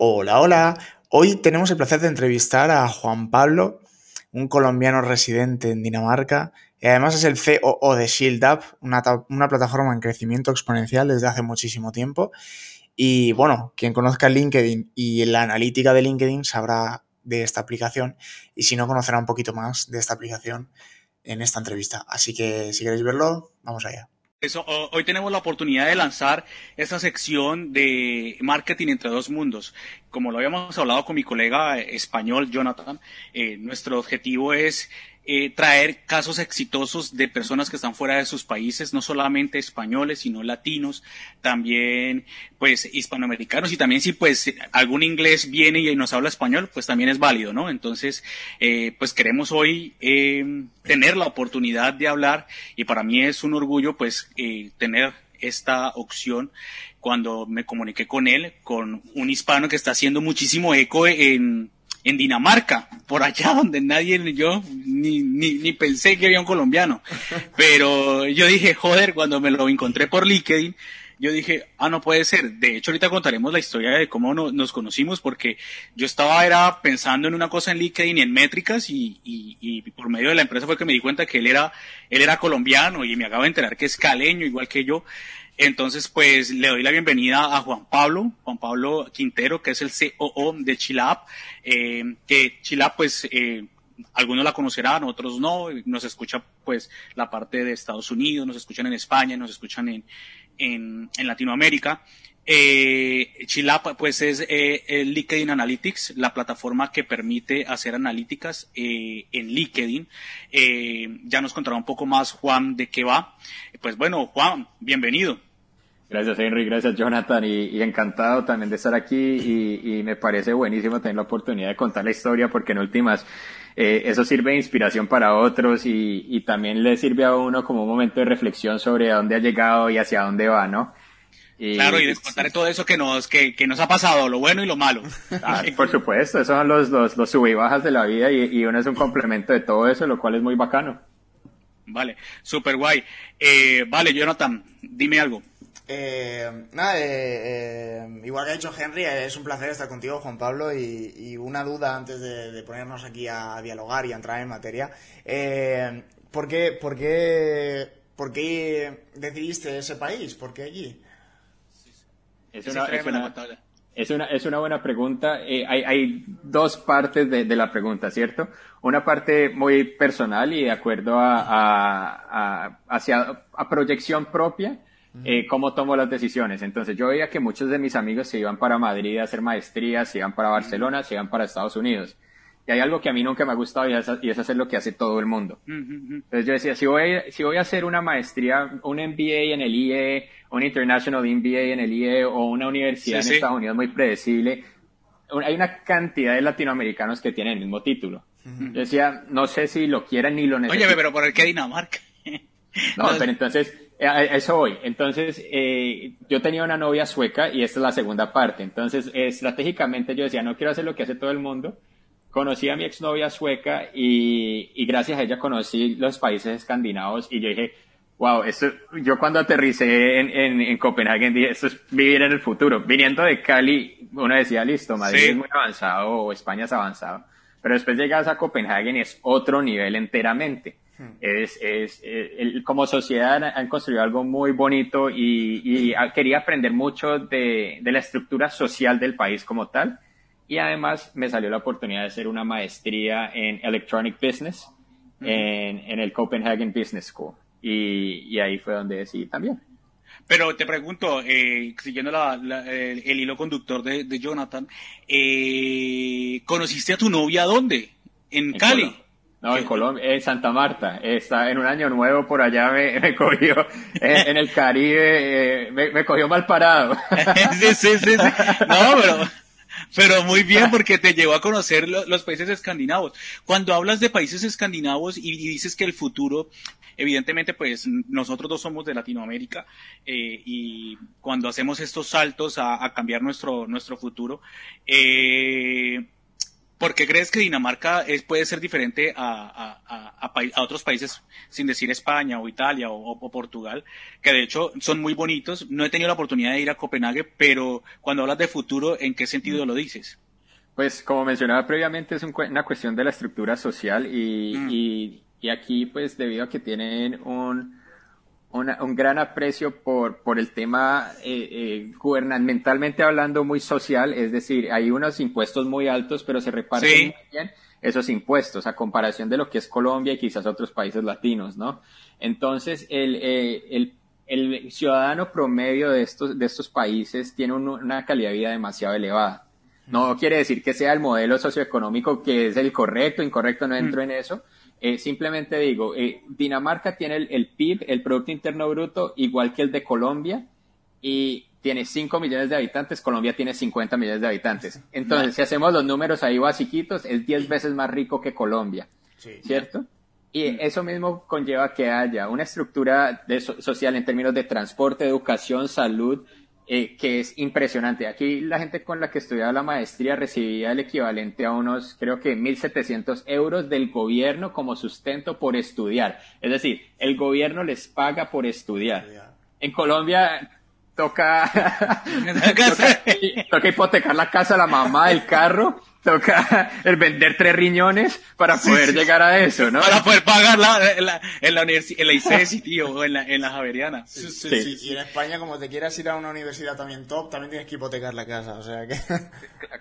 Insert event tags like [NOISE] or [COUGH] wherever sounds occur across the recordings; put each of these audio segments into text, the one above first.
Hola, hola. Hoy tenemos el placer de entrevistar a Juan Pablo, un colombiano residente en Dinamarca. Y además es el COO de Shield Up, una, una plataforma en crecimiento exponencial desde hace muchísimo tiempo. Y bueno, quien conozca LinkedIn y la analítica de LinkedIn sabrá de esta aplicación y si no conocerá un poquito más de esta aplicación en esta entrevista. Así que si queréis verlo, vamos allá. Eso, hoy tenemos la oportunidad de lanzar esta sección de marketing entre dos mundos. Como lo habíamos hablado con mi colega español, Jonathan, eh, nuestro objetivo es eh, traer casos exitosos de personas que están fuera de sus países, no solamente españoles, sino latinos, también pues hispanoamericanos y también si pues algún inglés viene y nos habla español, pues también es válido, ¿no? Entonces, eh, pues queremos hoy eh, tener la oportunidad de hablar y para mí es un orgullo pues eh, tener esta opción cuando me comuniqué con él, con un hispano que está haciendo muchísimo eco en en Dinamarca, por allá donde nadie, yo ni, ni, ni, pensé que había un colombiano. Pero yo dije, joder, cuando me lo encontré por LinkedIn, yo dije, ah, no puede ser. De hecho, ahorita contaremos la historia de cómo no, nos conocimos, porque yo estaba era pensando en una cosa en LinkedIn y en métricas, y, y, y, por medio de la empresa fue que me di cuenta que él era, él era colombiano, y me acabo de enterar que es caleño, igual que yo. Entonces, pues le doy la bienvenida a Juan Pablo, Juan Pablo Quintero, que es el COO de Chilap, eh, que Chilap, pues, eh, algunos la conocerán, otros no, nos escucha, pues, la parte de Estados Unidos, nos escuchan en España, nos escuchan en, en, Latinoamérica. Eh, Chilap, pues, es eh, el LinkedIn Analytics, la plataforma que permite hacer analíticas eh, en LinkedIn. Eh, ya nos contará un poco más Juan de qué va. Pues bueno, Juan, bienvenido. Gracias Henry, gracias Jonathan y, y encantado también de estar aquí y, y, me parece buenísimo tener la oportunidad de contar la historia porque en últimas eh, eso sirve de inspiración para otros y, y, también le sirve a uno como un momento de reflexión sobre a dónde ha llegado y hacia dónde va, ¿no? Y, claro, y de contar todo eso que nos, que, que, nos ha pasado, lo bueno y lo malo. Ah, [LAUGHS] por supuesto, esos son los, los, los sub y bajas de la vida y, y uno es un complemento de todo eso, lo cual es muy bacano. Vale, super guay. Eh, vale, Jonathan, dime algo. Eh, nada, eh, eh, igual que ha dicho Henry, es un placer estar contigo, Juan Pablo, y, y una duda antes de, de, ponernos aquí a dialogar y a entrar en materia. Eh, ¿por, qué, por, qué, ¿Por qué decidiste ese país? ¿Por qué allí? Es una, es una, es una, es una buena pregunta. Eh, hay, hay dos partes de, de, la pregunta, ¿cierto? Una parte muy personal y de acuerdo a, a, a hacia, a proyección propia eh, cómo tomo las decisiones. Entonces yo veía que muchos de mis amigos se iban para Madrid a hacer maestrías, se iban para Barcelona, se iban para Estados Unidos. Y hay algo que a mí nunca me ha gustado y es, y es hacer lo que hace todo el mundo. Entonces yo decía, si voy, si voy a hacer una maestría, un MBA en el IE, un International MBA en el IE o una universidad sí, en sí. Estados Unidos muy predecible, hay una cantidad de latinoamericanos que tienen el mismo título. Yo decía, no sé si lo quieren ni lo necesitan. Oye, pero ¿por qué Dinamarca? no, [LAUGHS] pero entonces, a eso voy. Entonces, eh, yo tenía una novia sueca y esta es la segunda parte. Entonces, eh, estratégicamente yo decía, no quiero hacer lo que hace todo el mundo. Conocí a mi exnovia sueca y, y gracias a ella conocí los países escandinavos y yo dije, wow, esto, yo cuando aterricé en, en, en Copenhague dije, esto es vivir en el futuro. Viniendo de Cali, uno decía, listo, Madrid sí. es muy avanzado o España es avanzado. Pero después llegas a Copenhague y es otro nivel enteramente. Es, es, es el, como sociedad han construido algo muy bonito y, y quería aprender mucho de, de, la estructura social del país como tal. Y además me salió la oportunidad de hacer una maestría en Electronic Business uh -huh. en, en, el Copenhagen Business School. Y, y, ahí fue donde decidí también. Pero te pregunto, eh, siguiendo la, la, el, el, hilo conductor de, de Jonathan, eh, ¿conociste a tu novia dónde? ¿En, en Cali? No, en Colombia, en Santa Marta. Está en un año nuevo por allá me, [LAUGHS] cogió en, el Caribe, eh, me, cogió mal parado. [LAUGHS] No, pero, pero muy bien porque te llevó a conocer lo, los países escandinavos. Cuando hablas de países escandinavos y, y, dices que el futuro, evidentemente, pues nosotros dos somos de Latinoamérica eh, y cuando hacemos estos saltos a, a cambiar nuestro nuestro futuro, eh, ¿Por qué crees que Dinamarca es, puede ser diferente a, a, otros países, sin decir España o Italia o, Portugal, que de hecho son muy bonitos? No he tenido la oportunidad de ir a Copenhague, pero cuando hablas de futuro, ¿en qué sentido lo dices? Pues como mencionaba previamente, es una cuestión de la estructura social y, mm. y, y aquí, pues debido a que tienen un un gran aprecio por, por el tema eh, eh, gubernamentalmente hablando muy social, es decir, hay unos impuestos muy altos, pero se reparten muy bien esos impuestos a comparación de lo que es Colombia y quizás otros países latinos, ¿no? Entonces, el, eh, el, el ciudadano promedio de estos, de estos países tiene una calidad de vida demasiado elevada. No quiere decir que sea el modelo socioeconómico que es el correcto, incorrecto, no entro en eso, eh, simplemente digo, eh, Dinamarca tiene el, PIB, el Producto Interno Bruto, igual que el de Colombia, y tiene 5 millones de habitantes, Colombia tiene 50 millones de habitantes. Entonces, si hacemos los números ahí basiquitos, es 10 veces más rico que Colombia, ¿cierto? Y eso mismo conlleva que haya una estructura social en términos de transporte, educación, salud, eh, que es impresionante. Aquí la gente con la que estudiaba la maestría recibía el equivalente a unos, creo que 1.700 euros del gobierno como sustento por estudiar. Es decir, el gobierno les paga por estudiar. En Colombia toca, [LAUGHS] toca, toca hipotecar la casa, la mamá, el carro toca el vender tres riñones para poder llegar a eso, ¿no? Para poder pagar la, en la, en la, en la ICESI, tío, o en la, en la Javeriana. Sí, sí, Y en España, como te quieras ir a una universidad también top, también tienes que hipotecar la casa, o sea que... [LAUGHS]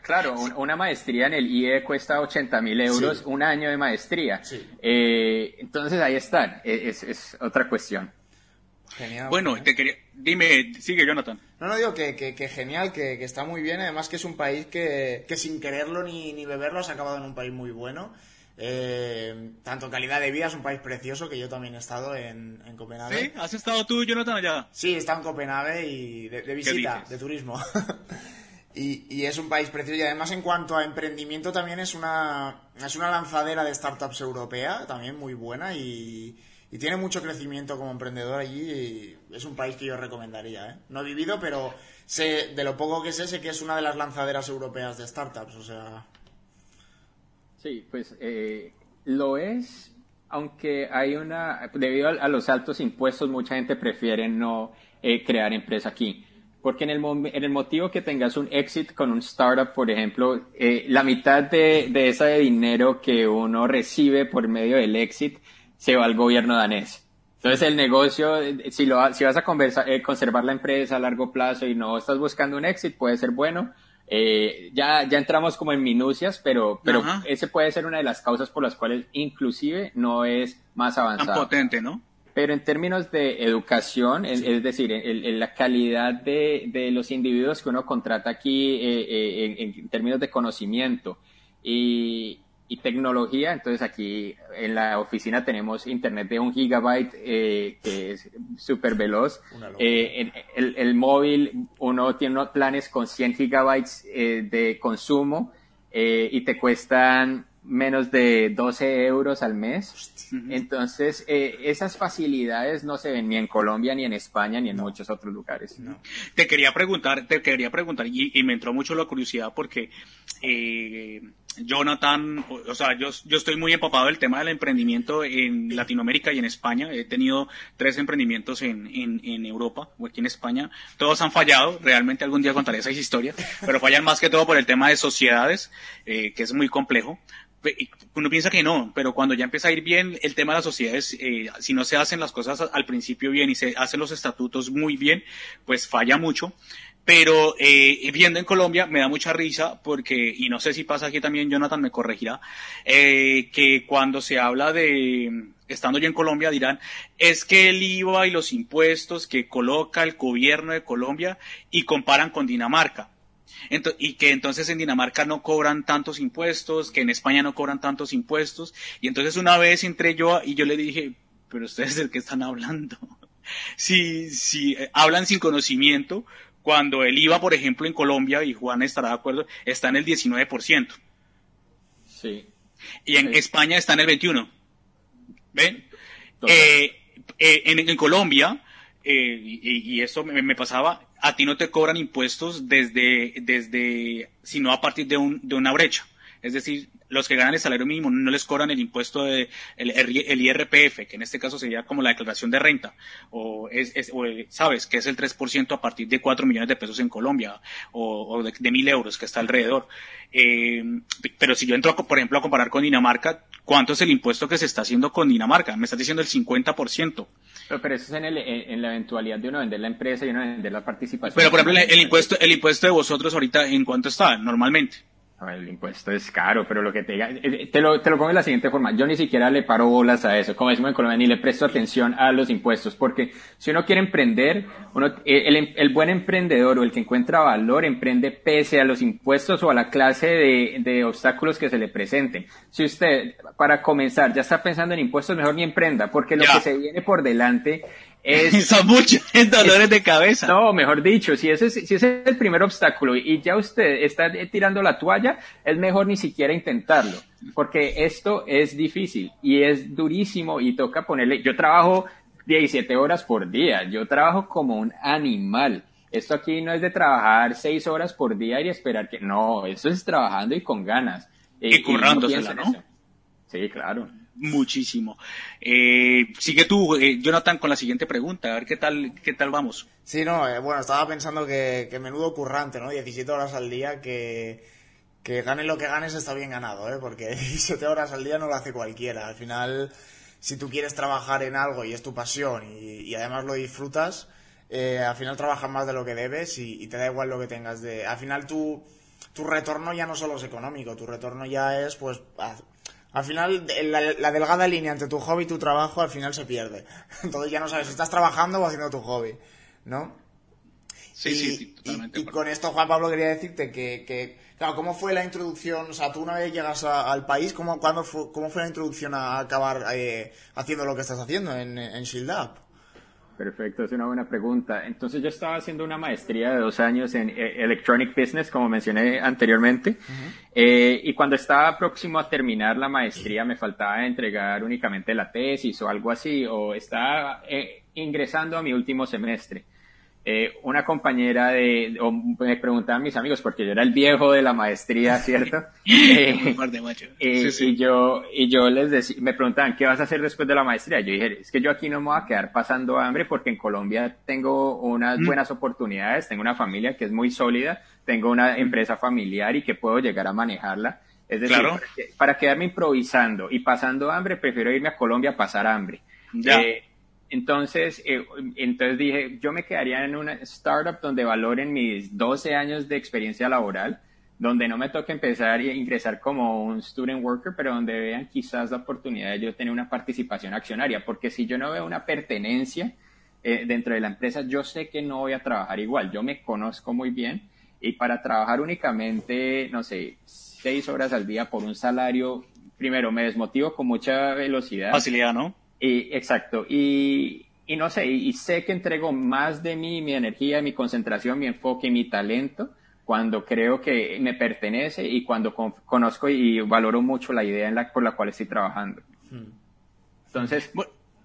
Claro, una maestría en el IE cuesta 80 mil euros, un año de maestría. Eh, entonces ahí están, e, es, es otra cuestión. Genial. Bueno, te quería... Dime, sigue Jonathan. No, no digo que, que, genial, que, está muy bien. Además que es un país que, que sin quererlo ni, ni beberlo has acabado en un país muy bueno. Eh, tanto calidad de vida, es un país precioso que yo también he estado en, en Copenhague. ¿Sí? ¿Has estado tú, Jonathan, allá? Sí, he estado en Copenhague y de, visita, de turismo. [LAUGHS] y, y, es un país precioso y además en cuanto a emprendimiento también es una, es una lanzadera de startups europea, también muy buena y y tiene mucho crecimiento como emprendedor allí y es un país que yo recomendaría. ¿eh? No he vivido, pero sé, de lo poco que sé, sé que es una de las lanzaderas europeas de startups, o sea... Sí, pues eh, lo es, aunque hay una... Debido a, los altos impuestos, mucha gente prefiere no eh, crear empresa aquí. Porque en el, en el motivo que tengas un exit con un startup, por ejemplo, eh, la mitad de, de ese dinero que uno recibe por medio del exit se va al gobierno danés. Entonces el negocio, si, lo, si vas a conversar, eh, conservar la empresa a largo plazo y no estás buscando un éxito, puede ser bueno. Eh, ya, ya entramos como en minucias, pero, pero ese puede ser una de las causas por las cuales inclusive no es más avanzado. Tan potente, ¿no? Pero en términos de educación, es, decir, en, la calidad de, de, los individuos que uno contrata aquí eh, en, en, términos de conocimiento y, y tecnología. Entonces aquí en la oficina tenemos internet de un gigabyte eh, que es súper veloz. Eh, el, el, móvil, uno tiene planes con 100 gigabytes eh, de consumo y te cuestan menos de 12 euros al mes. Entonces, esas facilidades no se ven ni en Colombia, ni en España, ni en muchos otros lugares. Te quería preguntar, te quería preguntar, y, y, me entró mucho la curiosidad porque Jonathan, o sea, yo, yo estoy muy empapado del tema del emprendimiento en Latinoamérica y en España. He tenido tres emprendimientos en, en, Europa o aquí en España. Todos han fallado, realmente algún día contaré esa historia, pero fallan más que todo por el tema de sociedades, eh, que es muy complejo. Uno piensa que no, pero cuando ya empieza a ir bien el tema de las sociedades, eh, si no se hacen las cosas al principio bien y se hacen los estatutos muy bien, pues falla mucho. Pero eh, viendo en Colombia me da mucha risa porque, y no sé si pasa aquí también, Jonathan me corregirá, eh, que cuando se habla de, estando yo en Colombia, dirán, es que el IVA y los impuestos que coloca el gobierno de Colombia y comparan con Dinamarca. y que entonces en Dinamarca no cobran tantos impuestos, que en España no cobran tantos impuestos. Y entonces una vez entré yo y yo le dije, pero ustedes de qué están hablando. [LAUGHS] Si, si eh, hablan sin conocimiento, cuando el IVA, por ejemplo, en Colombia, y Juan estará de acuerdo, está en el 19%. Sí. Y en España está en el 21%. ¿Ven? Eh, eh, en, Colombia, eh, y, eso me, pasaba, a ti no te cobran impuestos desde, desde, sino a partir de, un, de una brecha. Es decir, los que ganan el salario mínimo no les cobran el impuesto de el, el IRPF, que en este caso sería como la declaración de renta, o, es, sabes que es el 3% a partir de 4 millones de pesos en Colombia, o, de, de, 1.000 euros que está alrededor. Eh, pero si yo entro, por ejemplo, a comparar con Dinamarca, ¿cuánto es el impuesto que se está haciendo con Dinamarca? Me estás diciendo el 50%. Pero, pero eso es en, en, la eventualidad de uno vender la empresa y uno vender la participación. Pero, por ejemplo, el, impuesto, el impuesto de vosotros ahorita, ¿en cuánto está normalmente? El impuesto es caro, pero lo que te diga, eh, te lo, te lo pongo de la siguiente forma. Yo ni siquiera le paro bolas a eso, como decimos en Colombia, ni le presto atención a los impuestos, porque si uno quiere emprender, uno, eh, el, el buen emprendedor o el que encuentra valor emprende pese a los impuestos o a la clase de, de obstáculos que se le presenten. Si usted, para comenzar, ya está pensando en impuestos, mejor ni emprenda, porque lo que se viene por delante es, [LAUGHS] Son muchos [LAUGHS] dolores de cabeza. No, mejor dicho, si ese, si ese es el primer obstáculo y ya usted está tirando la toalla, es mejor ni siquiera intentarlo, porque esto es difícil y es durísimo y toca ponerle, yo trabajo 17 horas por día, yo trabajo como un animal. Esto aquí no es de trabajar 6 horas por día y esperar que, no, eso es trabajando y con ganas. Y, currándosela, ¿no? Sí, claro muchísimo. Eh, sigue tú, eh, Jonathan, con la siguiente pregunta, a ver qué tal, qué tal vamos. Sí, no, eh, bueno, estaba pensando que, que, menudo currante, ¿no? 17 horas al día, que, que gane lo que ganes está bien ganado, ¿eh? Porque [LAUGHS] 17 horas al día no lo hace cualquiera. Al final, si tú quieres trabajar en algo y es tu pasión y, además lo disfrutas, al final trabajas más de lo que debes y, y, te da igual lo que tengas de... Al final tu, tu retorno ya no solo es económico, tu retorno ya es, pues, al final, la, delgada línea entre tu hobby y tu trabajo al final se pierde. [LAUGHS] Entonces ya no sabes si estás trabajando o haciendo tu hobby, ¿no? Sí, sí, totalmente. Y, con esto, Juan Pablo, quería decirte que, que, claro, ¿cómo fue la introducción? O sea, tú una vez llegas al país, ¿cómo, fue, ¿cómo fue la introducción a acabar eh, haciendo lo que estás haciendo en, en Shield Up? Perfecto, es una buena pregunta. Entonces yo estaba haciendo una maestría de dos años en eh, Electronic Business, como mencioné anteriormente, eh, y cuando estaba próximo a terminar la maestría me faltaba entregar únicamente la tesis o algo así, o estaba eh, ingresando a mi último semestre. Eh, una compañera de, o me preguntaban mis amigos, porque yo era el viejo de la maestría, ¿cierto? [LAUGHS] eh, eh, Y yo, y yo les decía, me preguntaban, ¿qué vas a hacer después de la maestría? Yo dije, es que yo aquí no me voy a quedar pasando hambre porque en Colombia tengo unas mm. buenas oportunidades, tengo una familia que es muy sólida, tengo una empresa familiar y que puedo llegar a manejarla. Es decir, para, quedarme improvisando y pasando hambre, prefiero irme a Colombia a pasar hambre. Ya. Eh, entonces, eh, entonces dije, yo me quedaría en una startup donde valoren mis 12 años de experiencia laboral, donde no me toque empezar a ingresar como un student worker, pero donde vean quizás la oportunidad de yo tener una participación accionaria, porque si yo no veo una pertenencia eh, dentro de la empresa, yo sé que no voy a trabajar igual, yo me conozco muy bien y para trabajar únicamente, no sé, seis horas al día por un salario, primero me desmotivo con mucha velocidad. Facilidad, ¿no? Y, exacto. Y, y no sé, y, sé que entrego más de mí, mi energía, mi concentración, mi enfoque, mi talento, cuando creo que me pertenece y cuando conozco y valoro mucho la idea en la, por la cual estoy trabajando. Hmm. Entonces,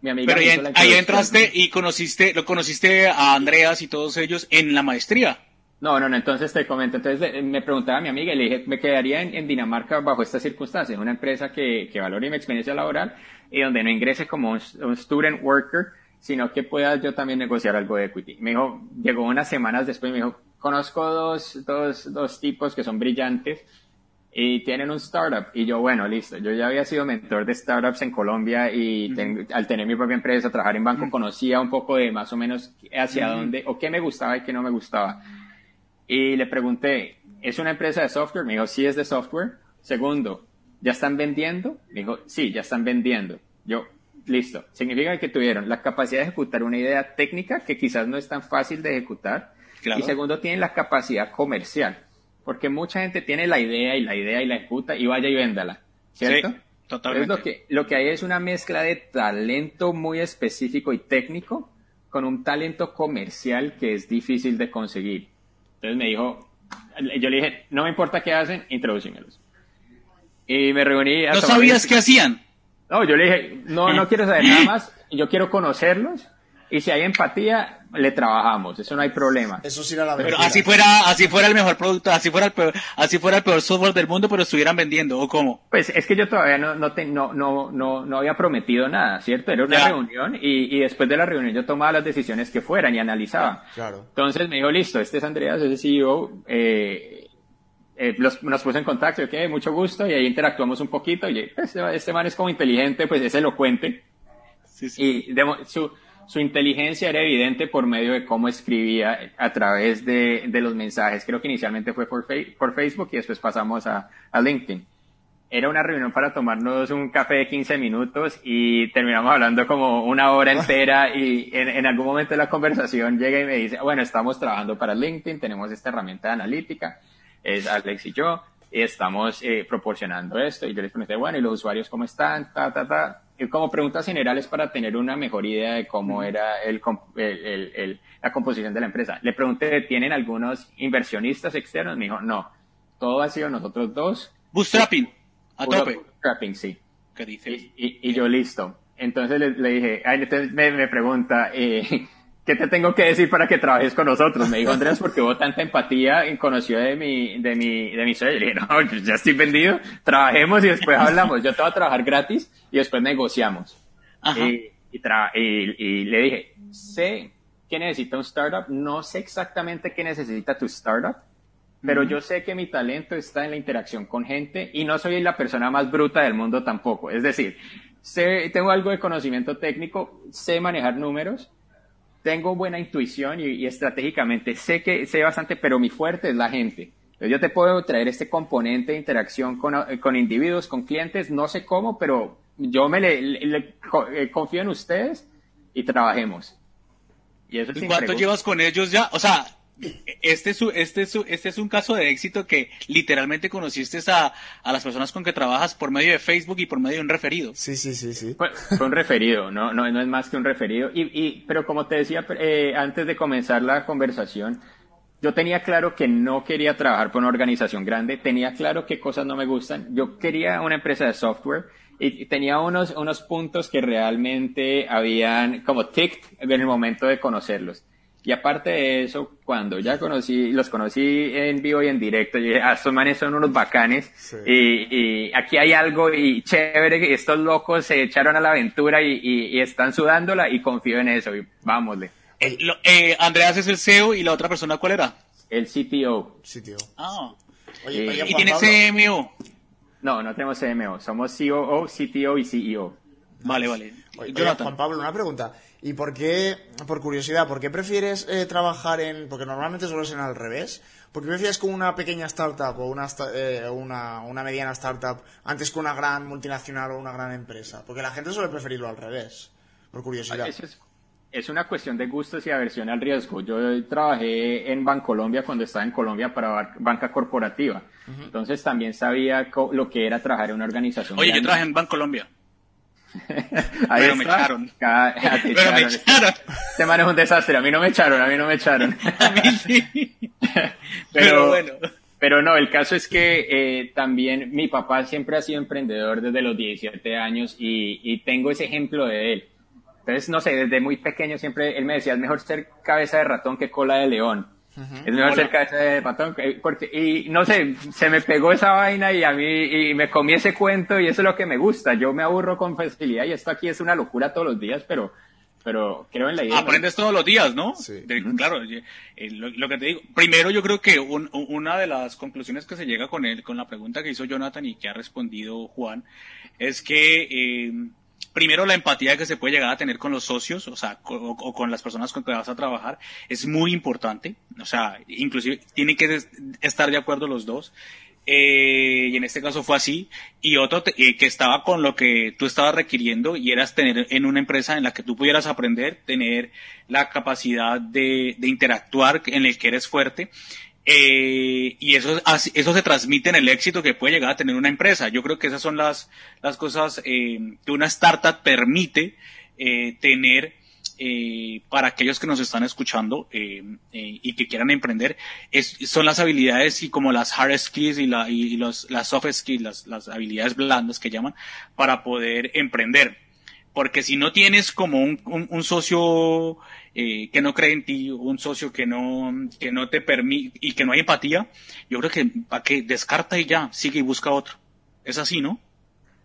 mi amiga... Pero ahí, entraste y conociste, lo conociste a Andreas y todos ellos en la maestría. No, no, no, entonces te comento. Entonces me preguntaba a mi amiga y le dije, me quedaría en, Dinamarca bajo estas circunstancias, una empresa que, que valore mi experiencia laboral y donde no ingrese como un, student worker, sino que pueda yo también negociar algo de equity. Me dijo, llegó unas semanas después y me dijo, conozco dos, dos, dos tipos que son brillantes y tienen un startup. Y yo, bueno, listo. Yo ya había sido mentor de startups en Colombia y al tener mi propia empresa, trabajar en banco, conocía un poco de más o menos hacia dónde o qué me gustaba y qué no me gustaba. Y le pregunté, ¿es una empresa de software? Me dijo, sí es de software. Segundo, ¿ya están vendiendo? Me dijo, sí, ya están vendiendo. Yo, listo. Significa que tuvieron la capacidad de ejecutar una idea técnica que quizás no es tan fácil de ejecutar. Y segundo, tienen la capacidad comercial. Porque mucha gente tiene la idea y la idea y la ejecuta y vaya y véndala. ¿Cierto? Sí, totalmente. lo que, lo que hay es una mezcla de talento muy específico y técnico con un talento comercial que es difícil de conseguir. Entonces me dijo, yo le dije, no me importa qué hacen, introducímelos. Y me reuní. ¿No sabías qué hacían? No, yo le dije, no, no quiero saber nada más, yo quiero conocerlos y si hay empatía, le trabajamos, eso no hay problema. Eso sí era la Pero así fuera, así fuera el mejor producto, así fuera el peor, así fuera el peor software del mundo, pero estuvieran vendiendo, ¿o cómo? Pues es que yo todavía no, no, no, no, no, había prometido nada, ¿cierto? Era una reunión y, y, después de la reunión yo tomaba las decisiones que fueran y analizaba. Claro. Entonces me dijo, listo, este es Andreas, ese CEO, eh, eh, nos puso en contacto, ok, mucho gusto, y ahí interactuamos un poquito, y este, este man es como inteligente, pues es elocuente. Sí, sí. Y su, su inteligencia era evidente por medio de cómo escribía a través de, de los mensajes. Creo que inicialmente fue por, por Facebook y después pasamos a, a, LinkedIn. Era una reunión para tomarnos un café de 15 minutos y terminamos hablando como una hora entera y en, en algún momento de la conversación llega y me dice, bueno, estamos trabajando para LinkedIn, tenemos esta herramienta de analítica, es Alex y yo, y estamos eh, proporcionando esto. Y yo les pregunté, bueno, ¿y los usuarios cómo están? Ta, ta, ta como preguntas generales para tener una mejor idea de cómo era el, el, la composición de la empresa. Le pregunté, ¿tienen algunos inversionistas externos? Me dijo, no, todo ha sido nosotros dos. Bootstrapping, a tope. Bootstrapping, sí. ¿Qué dices? Y, y, yo listo. Entonces le, le dije, entonces me, me pregunta, eh, ¿qué te tengo que decir para que trabajes con nosotros? Me dijo Andrés, porque hubo tanta empatía y conoció de mi, de mi, de mi sueño. Le dije, no, ya estoy vendido, trabajemos y después hablamos. Yo te voy a trabajar gratis y después negociamos. Y, y, le dije, sé que necesita un startup, no sé exactamente qué necesita tu startup, pero yo sé que mi talento está en la interacción con gente y no soy la persona más bruta del mundo tampoco. Es decir, sé, tengo algo de conocimiento técnico, sé manejar números, tengo buena intuición y, estratégicamente sé que sé bastante, pero mi fuerte es la gente. Yo te puedo traer este componente de interacción con, con individuos, con clientes, no sé cómo, pero yo me le, eh, confío en ustedes y trabajemos. Y eso ¿Cuánto llevas con ellos ya? O sea, este es, este, es, este es un caso de éxito que literalmente conociste a, a, las personas con que trabajas por medio de Facebook y por medio de un referido. Sí, sí, sí, sí. Fue, un referido, no, no, no es más que un referido. Y, y, pero como te decía eh, antes de comenzar la conversación, yo tenía claro que no quería trabajar por una organización grande, tenía claro qué cosas no me gustan. Yo quería una empresa de software y tenía unos, unos puntos que realmente habían como ticked en el momento de conocerlos. Y aparte de eso, cuando ya conocí, los conocí en vivo y en directo, yo dije, ah, estos manes son unos bacanes, y, y, aquí hay algo y chévere, estos locos se echaron a la aventura y, y, están sudándola y confío en eso, y vámosle. eh, Andreas es el CEO y la otra persona, ¿cuál era? El CTO. CTO. Ah. Oye, ¿Y tiene CMO? No, no tenemos CMO, somos COO, CTO y CEO. Vale, vale. Oye, Juan Pablo, una pregunta. ¿Y por qué, por curiosidad, por qué prefieres eh, trabajar en, porque normalmente suele ser al revés, ¿por qué prefieres con una pequeña startup o una, eh, una, una, mediana startup antes que una gran multinacional o una gran empresa? Porque la gente suele preferirlo al revés, por curiosidad. Es, es, una cuestión de gustos y aversión al riesgo. Yo trabajé en Bancolombia cuando estaba en Colombia para banca corporativa. Entonces también sabía lo que era trabajar en una organización. Oye, yo trabajé en Bancolombia. [LAUGHS] Ahí [LAUGHS] pero me echaron. pero me echaron. Este man es un desastre. A mí no me echaron, a mí no me echaron. [LAUGHS] a mí sí. pero, bueno. Pero no, el caso es que eh, también mi papá siempre ha sido emprendedor desde los 17 años y, y tengo ese ejemplo de él. Entonces, no sé, desde muy pequeño siempre él me decía, es mejor ser cabeza de ratón que cola de león. Es mejor cabeza de ratón, porque, y no sé, se me pegó esa vaina y a mí, y me comí ese cuento y eso es lo que me gusta. Yo me aburro con facilidad y esto aquí es una locura todos los días, pero, pero creo en la idea. Aprendes todos los días, ¿no? Sí. claro, eh, lo, que te digo. Primero, yo creo que una de las conclusiones que se llega con él, con la pregunta que hizo Jonathan y que ha respondido Juan, es que eh, primero la empatía que se puede llegar a tener con los socios, o sea, o, con las personas con que vas a trabajar, es muy importante. O sea, inclusive tienen que estar de acuerdo los dos. Eh, y en este caso fue así. Y otro eh, que estaba con lo que tú estabas requiriendo y eras tener en una empresa en la que tú pudieras aprender, tener la capacidad de, de interactuar, en el que eres fuerte eh, y eso, eso se transmite en el éxito que puede llegar a tener una empresa. Yo creo que esas son las, las cosas eh, que una startup permite eh, tener eh, para aquellos que nos están escuchando eh, eh, y que quieran emprender. Es, son las habilidades y como las hard skills y, la, y los, las soft skills, las, las habilidades blandas que llaman, para poder emprender. Porque si no tienes como un, socio eh, que no cree en ti, un socio que no, que no te permite y que no hay empatía, yo creo que para que descarta y ya, sigue y busca otro. Es así, ¿no?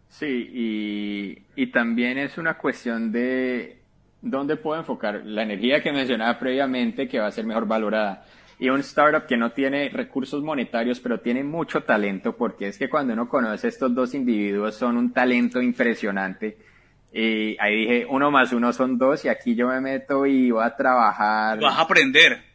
Sí, y, y también es una cuestión de dónde puedo enfocar la energía que mencionaba previamente que va a ser mejor valorada y un startup que no tiene recursos monetarios, pero tiene mucho talento, porque es que cuando uno conoce a estos dos individuos son un talento impresionante. Y ahí dije, uno más uno son dos, y aquí yo me meto y voy a trabajar. Vas a aprender.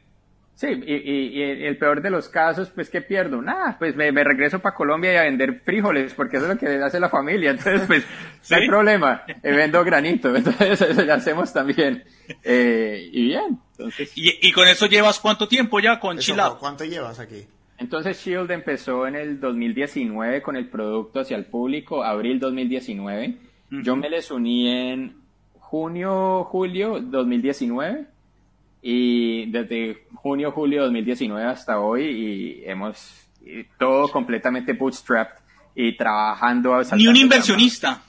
Sí, y, y, el peor de los casos, pues, ¿qué pierdo? Nada, pues me, regreso para Colombia y a vender frijoles, porque eso es lo que hace la familia. Entonces, pues, [LAUGHS] no hay problema, eh, vendo granito. [LAUGHS] Entonces, eso ya hacemos también. Eh, y bien, entonces. ¿Y, con eso llevas cuánto tiempo ya con Shield? ¿Cuánto llevas aquí? Entonces, Shield empezó en el 2019 con el producto hacia el público, abril 2019. Yo me les uní en junio, julio 2019 y desde junio, julio de 2019 hasta hoy y hemos todo completamente bootstrapped y trabajando. Ni un inversionista.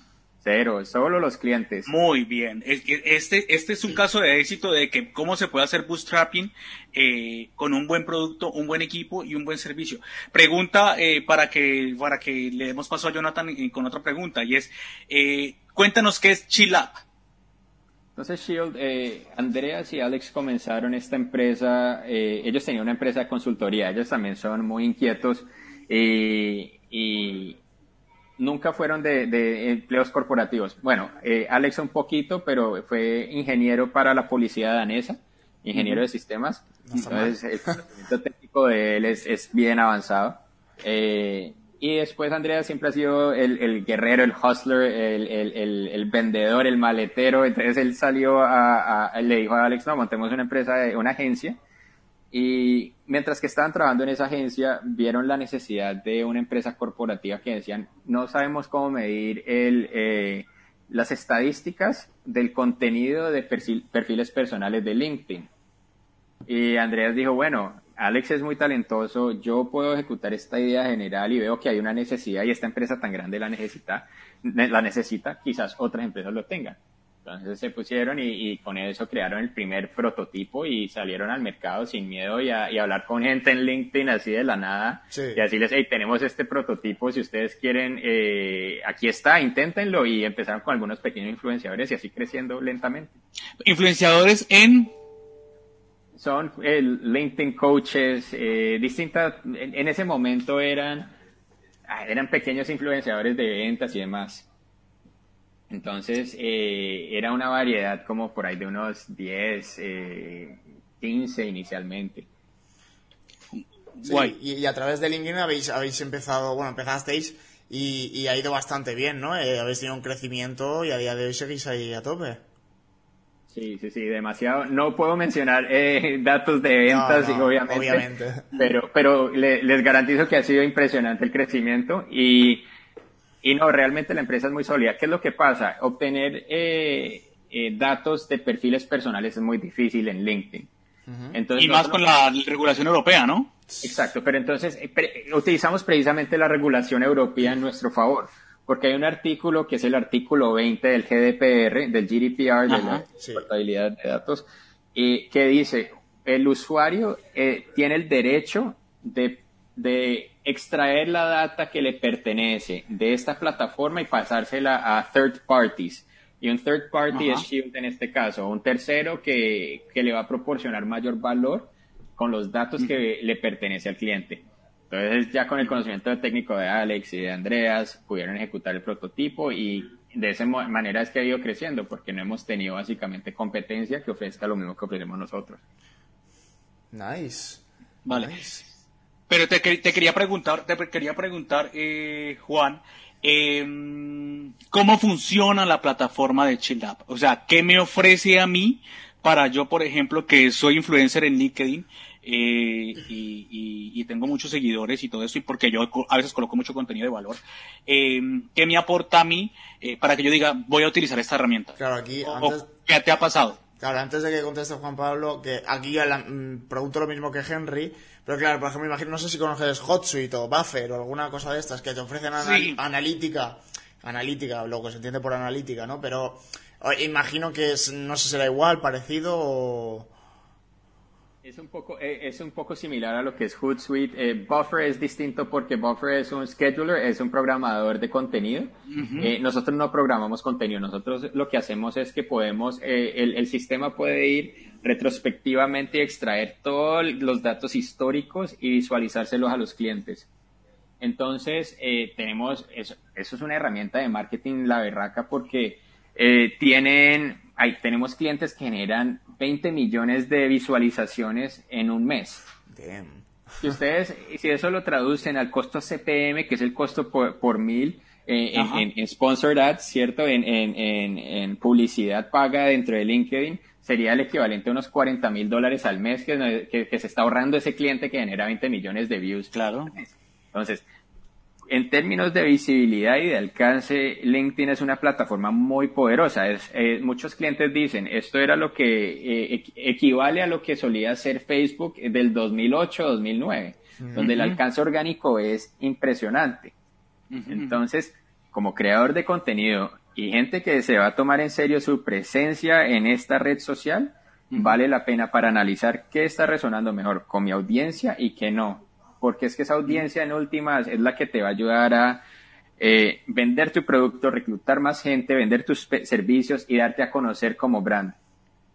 Cero, solo los clientes. Muy bien. Este, este es un caso de éxito de que cómo se puede hacer bootstrapping eh, con un buen producto, un buen equipo y un buen servicio. Pregunta eh, para que para que le demos paso a Jonathan eh, con otra pregunta y es cuéntanos qué es ChillUp. Entonces, Shield, eh, Andreas y Alex comenzaron esta empresa, eh, ellos tenían una empresa de consultoría, ellos también son muy inquietos y, nunca fueron de, empleos corporativos. Bueno, eh, Alex un poquito, pero fue ingeniero para la policía danesa, ingeniero de sistemas, entonces el conocimiento técnico de él es, es bien avanzado. Eh, y después Andrea siempre ha sido el, guerrero, el hustler, el, vendedor, el maletero. Entonces él salió a, le dijo a Alex, no, montemos una empresa, una agencia. Y mientras que estaban trabajando en esa agencia, vieron la necesidad de una empresa corporativa que decían, no sabemos cómo medir el, eh, las estadísticas del contenido de perfiles personales de LinkedIn. Y Andreas dijo, bueno, Alex es muy talentoso, yo puedo ejecutar esta idea general y veo que hay una necesidad y esta empresa tan grande la necesita, la necesita, quizás otras empresas lo tengan. Entonces se pusieron y, con eso crearon el primer prototipo y salieron al mercado sin miedo y a, hablar con gente en LinkedIn así de la nada y decirles, hey, tenemos este prototipo, si ustedes quieren, eh, aquí está, inténtenlo y empezaron con algunos pequeños influenciadores y así creciendo lentamente. Influenciadores en son el LinkedIn coaches, eh, distintas, en, ese momento eran, ah, eran pequeños influenciadores de ventas y demás. Entonces, eh, era una variedad como por ahí de unos 10, 15 eh, inicialmente. y, a través de LinkedIn habéis, habéis empezado, bueno, empezasteis y, y ha ido bastante bien, ¿no? habéis tenido un crecimiento y a día de hoy seguís ahí a tope. Sí, sí, sí, demasiado. No puedo mencionar eh, [LAUGHS] datos de ventas, obviamente, Pero, pero les garantizo que ha sido impresionante el crecimiento y, y no, realmente la empresa es muy sólida. ¿Qué es lo que pasa? Obtener eh, eh, datos de perfiles personales es muy difícil en LinkedIn. entonces, y más con la regulación europea, ¿no? Exacto, pero entonces utilizamos precisamente la regulación europea en nuestro favor porque hay un artículo que es el artículo 20 del GDPR, del GDPR, de la portabilidad de datos, y que dice, el usuario eh, tiene el derecho de, extraer la data que le pertenece de esta plataforma y pasársela a third parties. Y un third party es Shield en este caso, un tercero que, que, le va a proporcionar mayor valor con los datos que le pertenece al cliente. Entonces ya con el conocimiento técnico de Alex y de Andreas pudieron ejecutar el prototipo y de esa manera es que ha ido creciendo porque no hemos tenido básicamente competencia que ofrezca lo mismo que ofrecemos nosotros. Nice. Vale. Pero te, quería preguntar, te quería preguntar, eh, Juan, em, ¿cómo funciona la plataforma de ChillUp? O sea, ¿qué me ofrece a mí para yo, por ejemplo, que soy influencer en LinkedIn? eh, y, tengo muchos seguidores y todo eso, y porque yo a veces coloco mucho contenido de valor, eh, ¿qué me aporta a mí eh, para que yo diga, voy a utilizar esta herramienta? Claro, aquí ¿Qué te ha pasado? Claro, antes de que conteste Juan Pablo, que aquí ya mm, pregunto lo mismo que Henry, pero claro, por ejemplo, imagino, no sé si conoces HotSuite o Buffer o alguna cosa de estas que te ofrecen analítica, analítica, lo que se entiende por analítica, ¿no? Pero Imagino que es, no sé, será igual, parecido o... Es un poco, eh, es un poco similar a lo que es Hootsuite. Eh, Buffer es distinto porque Buffer es un scheduler, es un programador de contenido. Eh, nosotros no programamos contenido, nosotros lo que hacemos es que podemos, el, el, sistema puede ir retrospectivamente y extraer todos los datos históricos y visualizárselos a los clientes. Entonces, tenemos, eso, eso, es una herramienta de marketing la berraca porque tienen, hay, tenemos clientes que generan 20 millones de visualizaciones en un mes. Si ustedes, si eso lo traducen al costo CPM, que es el costo por, mil, eh, en, en, sponsored ads, ¿cierto? En, en, publicidad paga dentro de LinkedIn, sería el equivalente a unos 40 mil dólares al mes que, que, se está ahorrando ese cliente que genera 20 millones de views. Claro. Entonces, en términos de visibilidad y de alcance, LinkedIn es una plataforma muy poderosa. Eh, muchos clientes dicen, esto era lo que eh, equivale a lo que solía ser Facebook del 2008-2009, donde el alcance orgánico es impresionante. Entonces, como creador de contenido y gente que se va a tomar en serio su presencia en esta red social, vale la pena para analizar qué está resonando mejor con mi audiencia y qué no porque es que esa audiencia en últimas es la que te va a ayudar a eh, vender tu producto, reclutar más gente, vender tus servicios y darte a conocer como brand.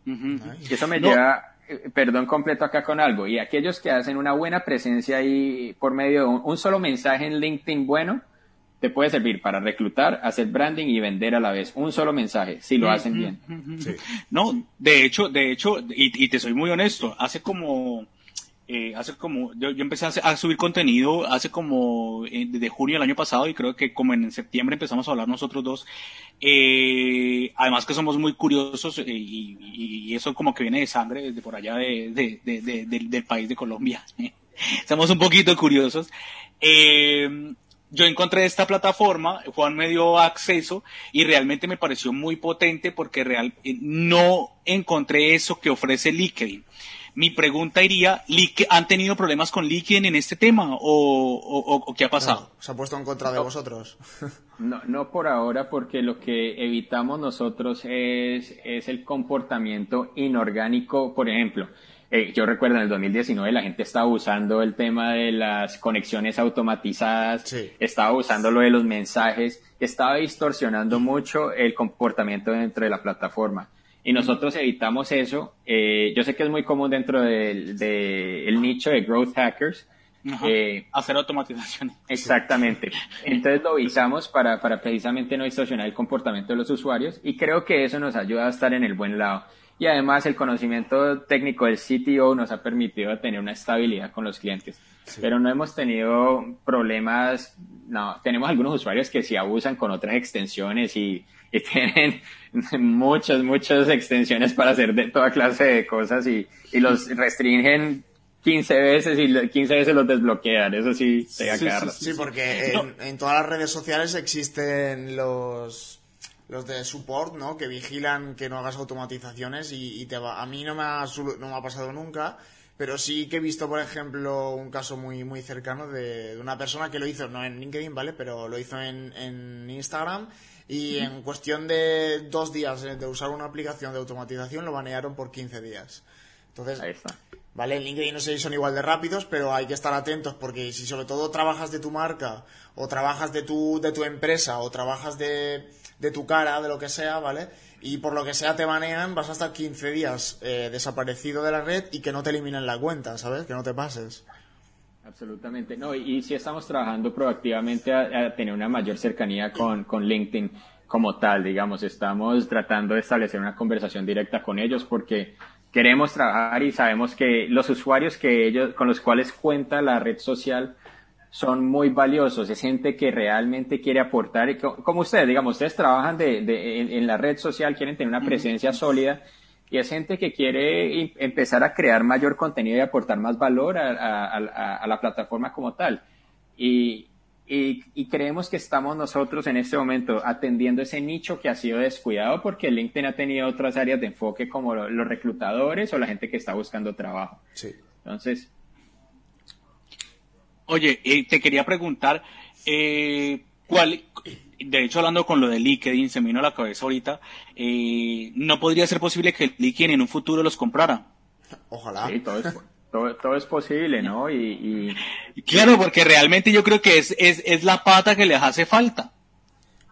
Y eso me lleva, eh, perdón, completo acá con algo. Y aquellos que hacen una buena presencia ahí por medio de un, solo mensaje en LinkedIn bueno, te puede servir para reclutar, hacer branding y vender a la vez. Un solo mensaje, si lo hacen bien. No, de hecho, de hecho, y, y, te soy muy honesto, hace como eh, hace como, yo, empecé a, subir contenido hace como eh, desde junio del año pasado y creo que como en septiembre empezamos a hablar nosotros dos. Eh, además que somos muy curiosos y, eso como que viene de sangre desde por allá de, del país de Colombia. [LAUGHS] Somos un poquito curiosos. yo encontré esta plataforma, Juan me dio acceso y realmente me pareció muy potente porque real, no encontré eso que ofrece LinkedIn mi pregunta iría, ¿han tenido problemas con LinkedIn en este tema o, qué ha pasado? ¿Se ha puesto en contra de vosotros? [LAUGHS] No, no por ahora, porque lo que evitamos nosotros es, es el comportamiento inorgánico, por ejemplo. Eh, yo recuerdo en el 2019 la gente estaba usando el tema de las conexiones automatizadas, estaba usando lo de los mensajes, estaba distorsionando mucho el comportamiento dentro de la plataforma y nosotros evitamos eso. Eh, yo sé que es muy común dentro del nicho de growth hackers. Eh, hacer automatizaciones. [LAUGHS] Exactamente. Entonces lo evitamos para, para precisamente no distorsionar el comportamiento de los usuarios y creo que eso nos ayuda a estar en el buen lado. Y además el conocimiento técnico del CTO nos ha permitido tener una estabilidad con los clientes. Pero no hemos tenido problemas, no, tenemos algunos usuarios que sí abusan con otras extensiones y, [LAUGHS] y tienen [LAUGHS] muchas, muchas extensiones para hacer de toda clase de cosas y, y los restringen 15 veces y 15 veces los desbloquean. Eso sí, te sí, sí, porque en, en, todas las redes sociales existen los los de support, ¿no? Que vigilan que no hagas automatizaciones y, te va. A mí no me, ha, no me ha pasado nunca, pero sí que he visto, por ejemplo, un caso muy muy cercano de, de una persona que lo hizo, no en LinkedIn, ¿vale? Pero lo hizo en, en Instagram y en cuestión de dos días de usar una aplicación de automatización lo banearon por 15 días. Entonces, vale, en LinkedIn no sé si son igual de rápidos, pero hay que estar atentos porque si sobre todo trabajas de tu marca o trabajas de tu, de tu empresa o trabajas de, de tu cara, de lo que sea, ¿vale? Y por lo que sea te banean, vas a estar 15 días eh, desaparecido de la red y que no te eliminen la cuenta, ¿sabes? Que no te pases. Absolutamente, no, y, si estamos trabajando proactivamente a, tener una mayor cercanía con, con, LinkedIn como tal, digamos, estamos tratando de establecer una conversación directa con ellos porque queremos trabajar y sabemos que los usuarios que ellos, con los cuales cuenta la red social son muy valiosos, es gente que realmente quiere aportar, y como ustedes, digamos, ustedes trabajan de, de, en, la red social, quieren tener una presencia sólida y es gente que quiere empezar a crear mayor contenido y aportar más valor a, la plataforma como tal. Y, creemos que estamos nosotros en este momento atendiendo ese nicho que ha sido descuidado porque LinkedIn ha tenido otras áreas de enfoque como los reclutadores o la gente que está buscando trabajo. Sí. Entonces. Oye, te quería preguntar, eh, ¿cuál, de hecho hablando con lo de LinkedIn, se me vino a la cabeza ahorita, eh, no podría ser posible que LinkedIn en un futuro los comprara. Ojalá. Sí, todo es, todo, es posible, ¿no? Y, [LAUGHS] Claro, porque realmente yo creo que es, es, es la pata que les hace falta.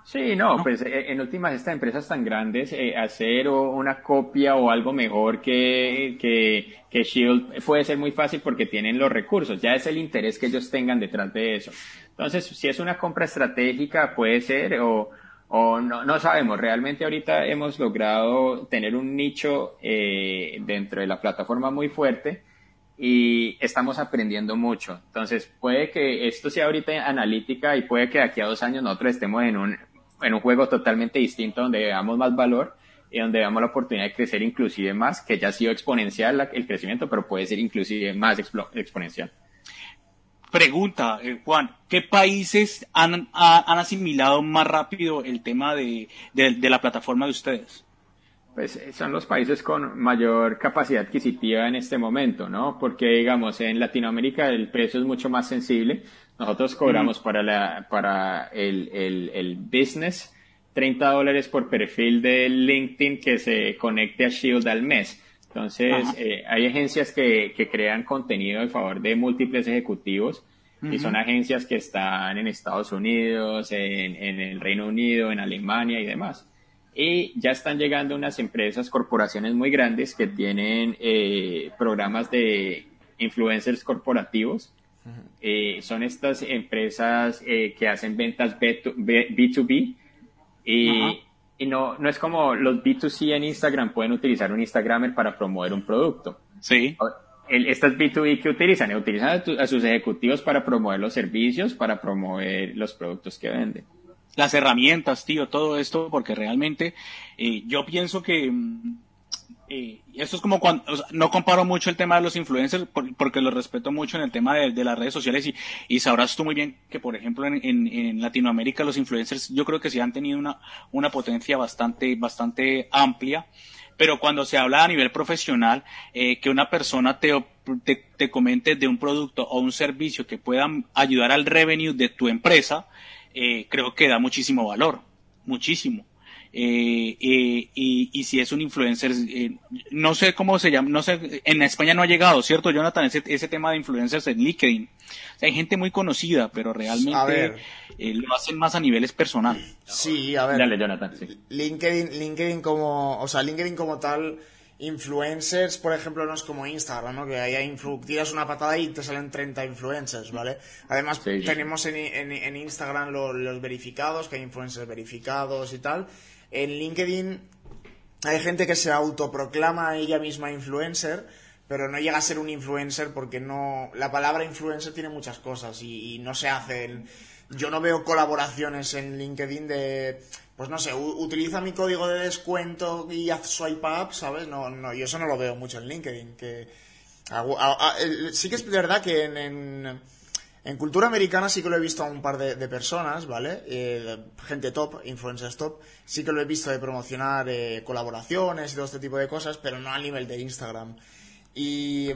Sí, no, pues eh, en últimas estas empresas tan grandes, eh, hacer una copia o algo mejor que, que, que, Shield puede ser muy fácil porque tienen los recursos, ya es el interés que ellos tengan detrás de eso. Entonces, si es una compra estratégica, puede ser, o, o no, no sabemos, realmente ahorita hemos logrado tener un nicho eh, dentro de la plataforma muy fuerte y estamos aprendiendo mucho. Entonces, puede que esto sea ahorita analítica y puede que de aquí a dos años nosotros estemos en un en un juego totalmente distinto donde veamos más valor y donde veamos la oportunidad de crecer inclusive más, que ya ha sido exponencial el crecimiento, pero puede ser inclusive más exponencial. Pregunta, eh, Juan, ¿qué países han, han, asimilado más rápido el tema de, de, la plataforma de ustedes? Pues eh, son los países con mayor capacidad adquisitiva en este momento, ¿no? Porque, digamos, en Latinoamérica el precio es mucho más sensible, nosotros cobramos para, la, para el, el, el, business 30 dólares por perfil de LinkedIn que se conecte a Shield al mes. Entonces, eh, hay agencias que, que, crean contenido en favor de múltiples ejecutivos y son agencias que están en Estados Unidos, en, en, el Reino Unido, en Alemania y demás. Y ya están llegando unas empresas, corporaciones muy grandes que tienen eh, programas de influencers corporativos. Eh, son estas empresas eh, que hacen ventas B2B y, y, no, no es como los B2C en Instagram pueden utilizar un Instagramer para promover un producto. Sí. estas B2B que utilizan, utilizan a, sus ejecutivos para promover los servicios, para promover los productos que venden las herramientas, tío, todo esto, porque realmente eh, yo pienso que mm, y esto es como cuando, no comparo mucho el tema de los influencers porque lo respeto mucho en el tema de, las redes sociales y, y, sabrás tú muy bien que, por ejemplo, en, Latinoamérica los influencers yo creo que sí han tenido una, una potencia bastante, bastante amplia, pero cuando se habla a nivel profesional, eh, que una persona te, te, te, comente de un producto o un servicio que pueda ayudar al revenue de tu empresa, eh, creo que da muchísimo valor, muchísimo. Eh, eh, y, y, si es un influencer, eh, no sé cómo se llama, no sé, en España no ha llegado, ¿cierto, Jonathan? Ese, ese tema de influencers en LinkedIn. hay gente muy conocida, pero realmente lo hacen más a niveles personal. Sí, a ver. Dale, Jonathan, LinkedIn, LinkedIn como, o sea, LinkedIn como tal, influencers, por ejemplo, no es como Instagram, ¿no? Que ahí hay tiras una patada y te salen 30 influencers, ¿vale? Además, tenemos en, en, en Instagram los, los verificados, que hay influencers verificados y tal. En LinkedIn hay gente que se autoproclama ella misma influencer, pero no llega a ser un influencer porque no. La palabra influencer tiene muchas cosas y, no se hacen. Yo no veo colaboraciones en LinkedIn de. Pues no sé, utiliza mi código de descuento y haz swipe up, ¿sabes? No, no, yo eso no lo veo mucho en LinkedIn. Que, sí que es verdad que en en cultura americana sí que lo he visto a un par de, personas, ¿vale? Eh, gente top, influencers top. Sí que lo he visto de promocionar eh, colaboraciones y todo este tipo de cosas, pero no a nivel de Instagram. Y,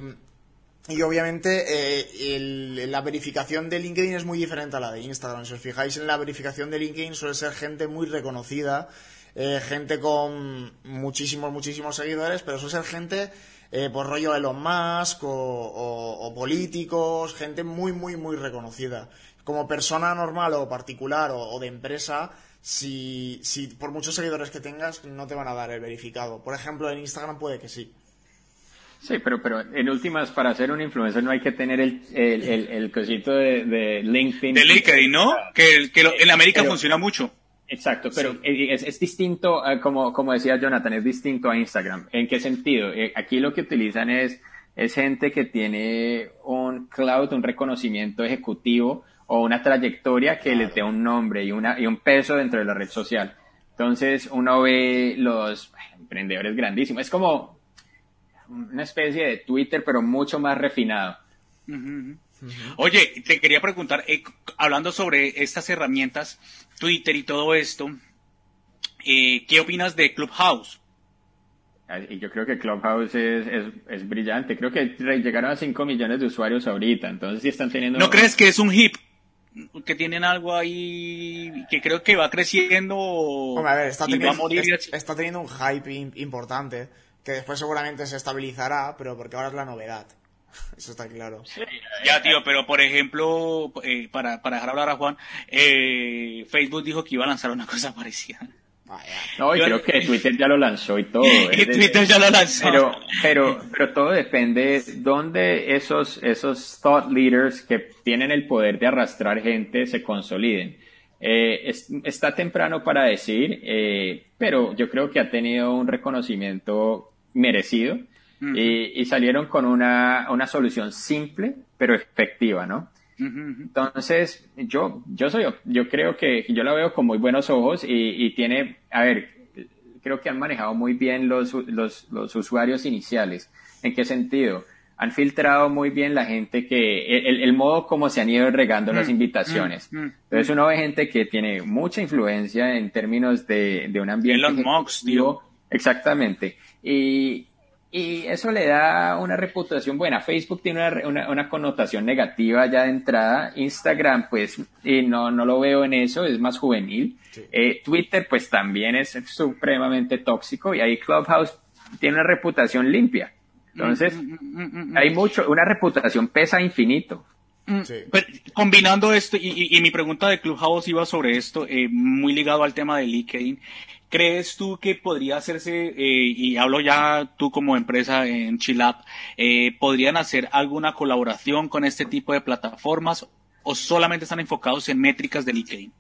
y obviamente eh, la verificación de LinkedIn es muy diferente a la de Instagram. Si os fijáis en la verificación de LinkedIn suele ser gente muy reconocida, gente con muchísimos, muchísimos seguidores, pero suele ser gente eh, por rollo Elon Musk o, políticos, gente muy, muy, muy reconocida. Como persona normal o particular o, de empresa, si, si por muchos seguidores que tengas no te van a dar el verificado. Por ejemplo, en Instagram puede que sí. Sí, pero, pero en últimas, para ser un influencer no hay que tener el, el, el, cosito de, LinkedIn. De LinkedIn, ¿no? Que, que en América funciona mucho. Exacto, pero es, distinto, eh, como, como decía Jonathan, es distinto a Instagram. ¿En qué sentido? Eh, aquí lo que utilizan es, es gente que tiene un cloud, un reconocimiento ejecutivo o una trayectoria que les dé un nombre y, una, y un peso dentro de la red social. Entonces uno ve los emprendedores grandísimos. Es como una especie de Twitter, pero mucho más refinado. Oye, te quería preguntar, eh, hablando sobre estas herramientas, Twitter y todo esto, eh, ¿qué opinas de Clubhouse? Yo creo que Clubhouse es, es, brillante. Creo que llegaron a 5 millones de usuarios ahorita. Entonces sí están teniendo... ¿No crees que es un hip? que tienen algo ahí que creo que va creciendo Hombre, a ver, está, teniendo, está teniendo un hype importante que después seguramente se estabilizará, pero porque ahora es la novedad. [LAUGHS] Eso está claro. ya, tío, pero por ejemplo, eh, para, para dejar hablar a Juan, eh, Facebook dijo que iba a lanzar una cosa [LAUGHS] parecida. No, y creo que Twitter ya lo lanzó y todo. [LAUGHS] y Twitter ya lo lanzó. Pero, pero, pero todo depende de dónde esos, esos thought leaders que tienen el poder de arrastrar gente se consoliden. Eh, está temprano para decir, eh, pero yo creo que ha tenido un reconocimiento merecido y, salieron con una, una solución simple pero efectiva, ¿no? Entonces, yo, yo soy, yo creo que yo la veo con muy buenos ojos y, tiene, a ver, creo que han manejado muy bien los, los, los, usuarios iniciales. ¿En qué sentido? Han filtrado muy bien la gente que, el, el modo como se han ido regando las invitaciones. Entonces uno ve gente que tiene mucha influencia en términos de, de un ambiente. Elon Musk, tío. Exactamente. Y, y eso le da una reputación buena. Facebook tiene una, una, connotación negativa ya de entrada. Instagram, pues, y no, no lo veo en eso, es más juvenil. Eh, Twitter, pues también es supremamente tóxico. Y ahí Clubhouse tiene una reputación limpia. Entonces, mm, mm, mm, hay mucho, una reputación pesa infinito. combinando esto, y, y, mi pregunta de Clubhouse iba sobre esto, eh, muy ligado al tema de LinkedIn. ¿Crees tú que podría hacerse, eh, y hablo ya tú como empresa en Chilab, eh, podrían hacer alguna colaboración con este tipo de plataformas o solamente están enfocados en métricas de LinkedIn?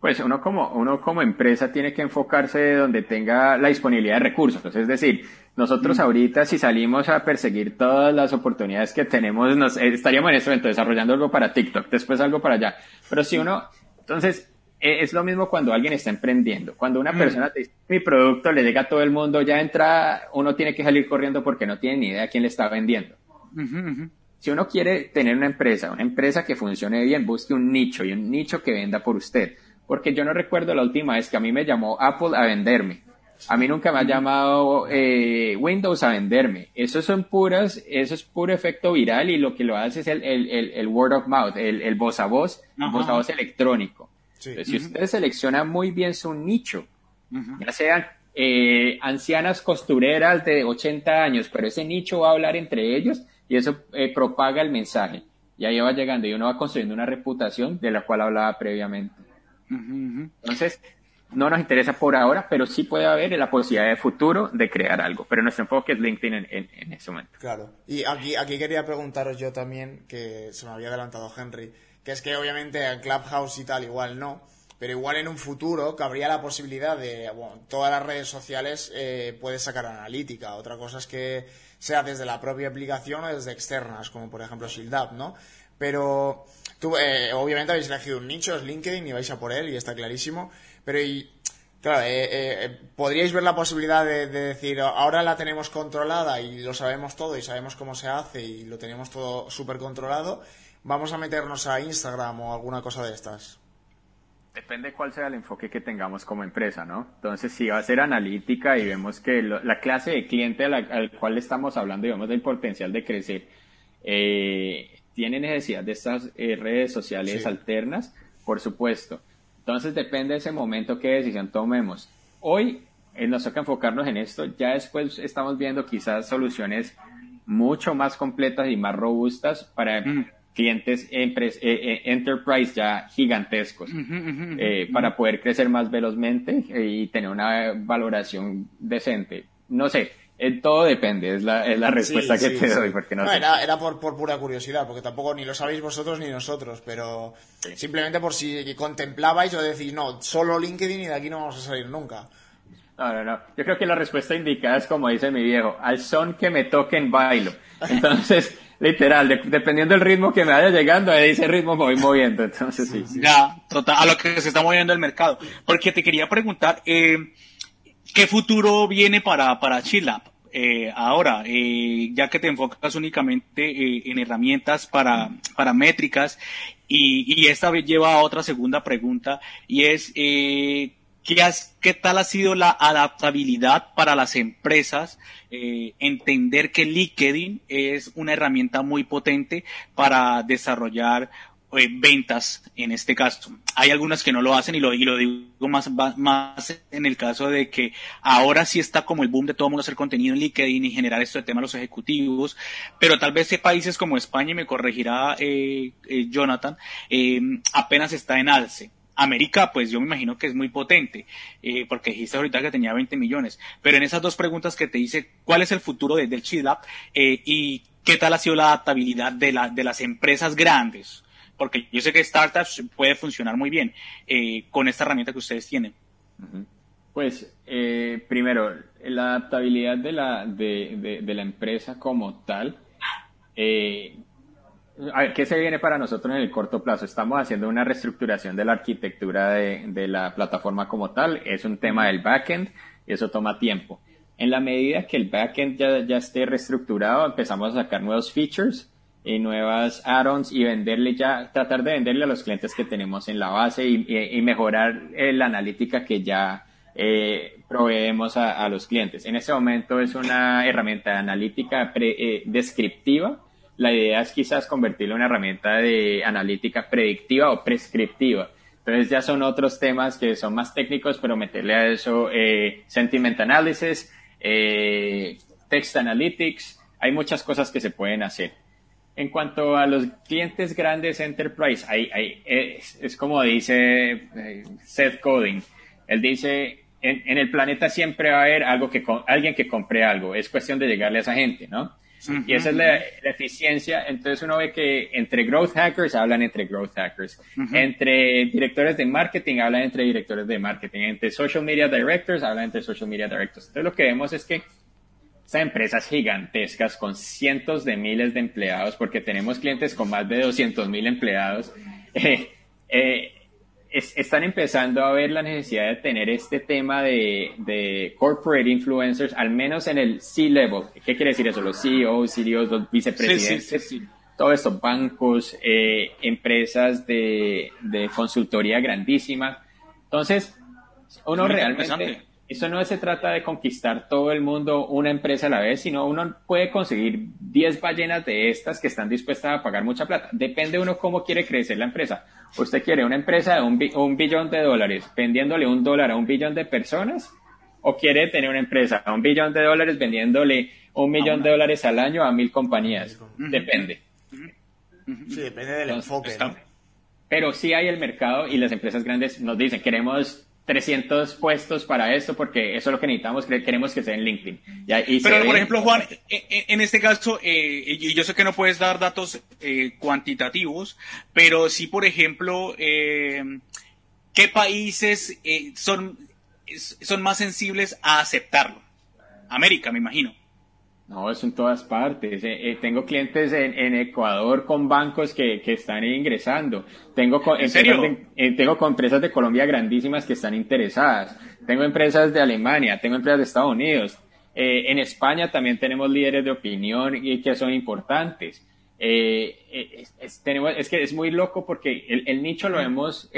Pues uno como, uno como empresa tiene que enfocarse donde tenga la disponibilidad de recursos. Es decir, nosotros mm. ahorita si salimos a perseguir todas las oportunidades que tenemos, nos, eh, estaríamos en este momento desarrollando algo para TikTok, después algo para allá. Pero si uno, entonces, es lo mismo cuando alguien está emprendiendo. Cuando una mm. persona te dice, mi producto le llega a todo el mundo, ya entra, uno tiene que salir corriendo porque no tiene ni idea quién le está vendiendo. Si uno quiere tener una empresa, una empresa que funcione bien, busque un nicho y un nicho que venda por usted. Porque yo no recuerdo la última vez que a mí me llamó Apple a venderme. A mí nunca me ha llamado eh, Windows a venderme. Eso son puras, eso es puro efecto viral y lo que lo hace es el, el, word of mouth, el, voz a voz, voz a voz electrónico si usted selecciona muy bien su nicho, ya sean eh, ancianas costureras de 80 años, pero ese nicho va a hablar entre ellos y eso eh, propaga el mensaje. Y ahí va llegando y uno va construyendo una reputación de la cual hablaba previamente. Entonces, no nos interesa por ahora, pero sí puede haber la posibilidad de futuro de crear algo. Pero nuestro enfoque es LinkedIn en, en, ese momento. Claro. Y aquí, aquí quería preguntaros yo también, que se me había adelantado Henry, que es que obviamente en Clubhouse y tal igual no, pero igual en un futuro cabría la posibilidad de, bueno, todas las redes sociales eh, puedes sacar analítica. Otra cosa es que sea desde la propia aplicación o desde externas, como por ejemplo ShieldUp, ¿no? Pero tú, eh, obviamente habéis elegido un nicho, es LinkedIn y vais a por él y está clarísimo, pero y, claro, eh, eh podríais ver la posibilidad de, de, decir, ahora la tenemos controlada y lo sabemos todo y sabemos cómo se hace y lo tenemos todo súper controlado vamos a meternos a Instagram o alguna cosa de estas? Depende cuál sea el enfoque que tengamos como empresa, ¿no? Entonces, si va a ser analítica y vemos que la clase de cliente al cual estamos hablando y vemos el potencial de crecer, eh, tiene necesidad de estas eh, redes sociales alternas, por supuesto. Entonces, depende de ese momento qué decisión tomemos. Hoy eh, nos toca enfocarnos en esto, ya después estamos viendo quizás soluciones mucho más completas y más robustas para mm clientes eh, eh, enterprise ya gigantescos eh, para poder crecer más velozmente y tener una valoración decente. No sé, todo depende, es la, es la respuesta que te doy. Porque no, Era, era por, por, pura curiosidad, porque tampoco ni lo sabéis vosotros ni nosotros, pero simplemente por si contemplabais o decís, no, solo LinkedIn y de aquí no vamos a salir nunca. No, no, no. Yo creo que la respuesta indicada es como dice mi viejo, al son que me toquen bailo. [LAUGHS] Entonces, Literal, dependiendo del ritmo que me vaya llegando, ese ritmo me voy moviendo. Entonces, sí. Ya, total, a lo que se está moviendo el mercado. Porque te quería preguntar, eh, ¿qué futuro viene para, para Chilab? Eh, ahora, eh, ya que te enfocas únicamente eh, en herramientas para, para métricas, y, y esta vez lleva a otra segunda pregunta, y es, eh, ¿Qué, tal ha sido la adaptabilidad para las empresas? Eh, entender que LinkedIn es una herramienta muy potente para desarrollar eh, ventas en este caso. Hay algunas que no lo hacen y lo, y lo digo más, más en el caso de que ahora sí está como el boom de todo el mundo hacer contenido en LinkedIn y generar esto de tema a los ejecutivos, pero tal vez países como España, y me corregirá eh, eh, Jonathan, apenas está en alce. América, pues yo me imagino que es muy potente, porque dijiste ahorita que tenía 20 millones. Pero en esas dos preguntas que te hice, ¿cuál es el futuro de, del Chilab y qué tal ha sido la adaptabilidad de, la, de las empresas grandes? porque yo sé que startups puede funcionar muy bien eh, con esta herramienta que ustedes tienen. Pues eh, primero, la adaptabilidad de la, de, la empresa como tal. A ver, ¿qué se viene para nosotros en el corto plazo? Estamos haciendo una reestructuración de la arquitectura de, de la plataforma como tal. Es un tema del backend y eso toma tiempo. En la medida que el backend ya, ya esté reestructurado, empezamos a sacar nuevos features y nuevas add-ons y venderle ya, tratar de venderle a los clientes que tenemos en la base y, mejorar eh, la analítica que ya eh, proveemos a, los clientes. En este momento es una herramienta analítica eh, descriptiva. La idea es quizás convertirlo en una herramienta de analítica predictiva o prescriptiva. Entonces ya son otros temas que son más técnicos, pero meterle a eso sentiment analysis, text analytics, hay muchas cosas que se pueden hacer. En cuanto a los clientes grandes enterprise, hay, es, como dice eh, Seth Coding. Él dice, en, el planeta siempre va a haber algo que, alguien que compre algo. Es cuestión de llegarle a esa gente, ¿no? Y esa es la, eficiencia. Entonces uno ve que entre growth hackers hablan entre growth hackers. Entre directores de marketing hablan entre directores de marketing. Entre social media directors hablan entre social media directors. Entonces lo que vemos es que empresas gigantescas con cientos de miles de empleados, porque tenemos clientes con más de 200 mil empleados, [LAUGHS] eh, eh, están empezando a ver la necesidad de tener este tema de, corporate influencers, al menos en el C-level. ¿Qué quiere decir eso? Los CEOs, CEOs, los vicepresidentes, todos estos bancos, eh, empresas de, de, consultoría grandísima. Entonces, uno realmente eso no se trata de conquistar todo el mundo una empresa a la vez, sino uno puede conseguir 10 ballenas de estas que están dispuestas a pagar mucha plata. Depende uno cómo quiere crecer la empresa. ¿Usted quiere una empresa de un, billón de dólares vendiéndole un dólar a un billón de personas? ¿O quiere tener una empresa a un billón de dólares vendiéndole un millón de dólares al año a mil compañías? Depende. Sí, depende del enfoque. Pero sí hay el mercado y las empresas grandes nos dicen, queremos 300 puestos para esto porque eso es lo que necesitamos, queremos que sea en LinkedIn. Pero, por ejemplo, Juan, e, e, en este caso, eh, y yo sé que no puedes dar datos eh, cuantitativos, pero sí, por ejemplo, eh, ¿qué países son, son más sensibles a aceptarlo? América, me imagino. No, es en todas partes. Eh, eh, tengo clientes en, Ecuador con bancos que, están ingresando. Tengo con, eh, tengo con empresas de Colombia grandísimas que están interesadas. Tengo empresas de Alemania, tengo empresas de Estados Unidos. en España también tenemos líderes de opinión y que son importantes. es, tenemos, es que es muy loco porque el, nicho lo hemos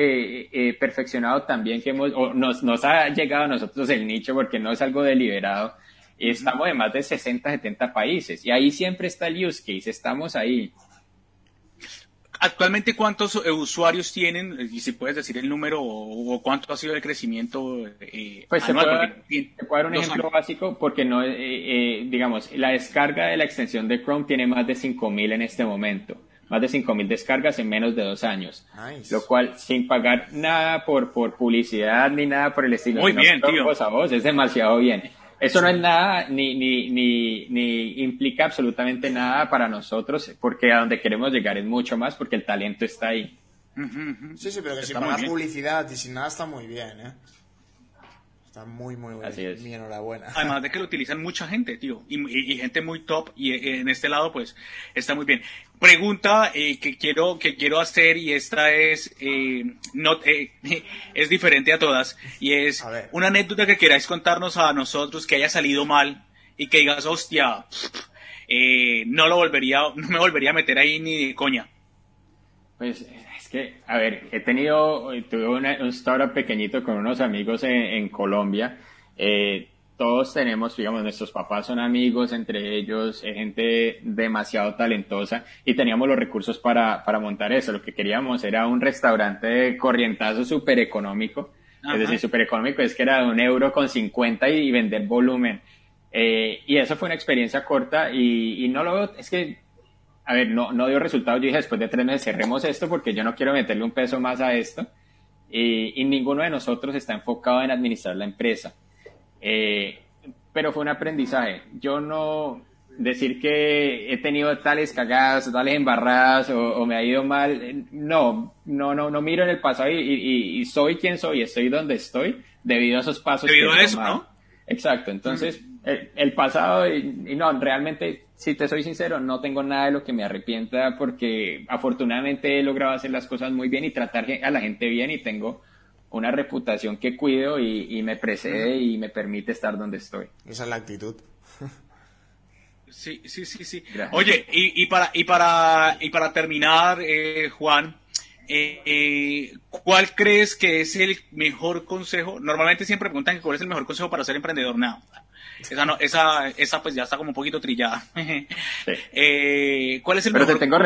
perfeccionado también, que hemos, nos, nos ha llegado a nosotros el nicho porque no es algo deliberado Estamos en más de 60, 70 países y ahí siempre está el use case, estamos ahí. Actualmente, ¿cuántos eh, usuarios tienen? Y si puedes decir el número o, cuánto ha sido el crecimiento eh, pues anual. Te puedo, dar un ejemplo básico porque no, eh, eh, digamos, la descarga de la extensión de Chrome tiene más de 5.000 en este momento. Más de 5.000 descargas en menos de dos años. Lo cual, sin pagar nada por, por publicidad ni nada por el estilo. Muy bien, tío. a voz, es demasiado bien. Eso no es nada, ni, ni, ni, ni, implica absolutamente nada para nosotros, porque a donde queremos llegar es mucho más, porque el talento está ahí. Sí, sí, pero que sin pagar publicidad y sin nada está muy bien, ¿eh? Está muy, muy bien. Así es. Mi enhorabuena. [LAUGHS] Además de que lo utilizan mucha gente, tío. Y, gente muy top. Y eh, en este lado, pues, está muy bien. Pregunta eh, que, quiero, que quiero hacer, y esta es, eh, no, [LAUGHS] es diferente a todas. Y es una anécdota que queráis contarnos a nosotros que haya salido mal y que digas, hostia, no lo volvería, no me volvería a meter ahí ni de coña. Pues a ver, he tenido, tuve un startup pequeñito con unos amigos en, Colombia. Eh, todos tenemos, digamos, nuestros papás son amigos entre ellos, gente demasiado talentosa y teníamos los recursos para, para montar eso. Lo que queríamos era un restaurante de corrientazo súper económico. Es decir, súper económico es que era de un euro con 50 y, vender volumen. Eh, y eso fue una experiencia corta y, y no lo veo, es que, a ver, no, no dio resultado. Yo dije, después de tres meses cerremos esto porque yo no quiero meterle un peso más a esto. Y, y ninguno de nosotros está enfocado en administrar la empresa. Eh, pero fue un aprendizaje. Yo no decir que he tenido tales cagadas, tales embarradas o, me ha ido mal, no, no, no, no miro en el pasado y, soy quien soy, estoy donde estoy debido a esos pasos. Debido a eso, ¿no? Exacto, entonces el, pasado, y, no, realmente, si te soy sincero, no tengo nada de lo que me arrepienta porque afortunadamente he logrado hacer las cosas muy bien y tratar a la gente bien y tengo una reputación que cuido y, me precede y me permite estar donde estoy. Esa es la actitud. Sí, sí, sí, sí. Oye, y, para, y, para, y para terminar, eh, Juan, eh, eh, ¿cuál crees que es el mejor consejo? Normalmente siempre preguntan cuál es el mejor consejo para ser emprendedor. No, esa, no, esa, esa pues ya está como un poquito trillada. [LAUGHS] ¿Cuál es el Pero mejor te tengo,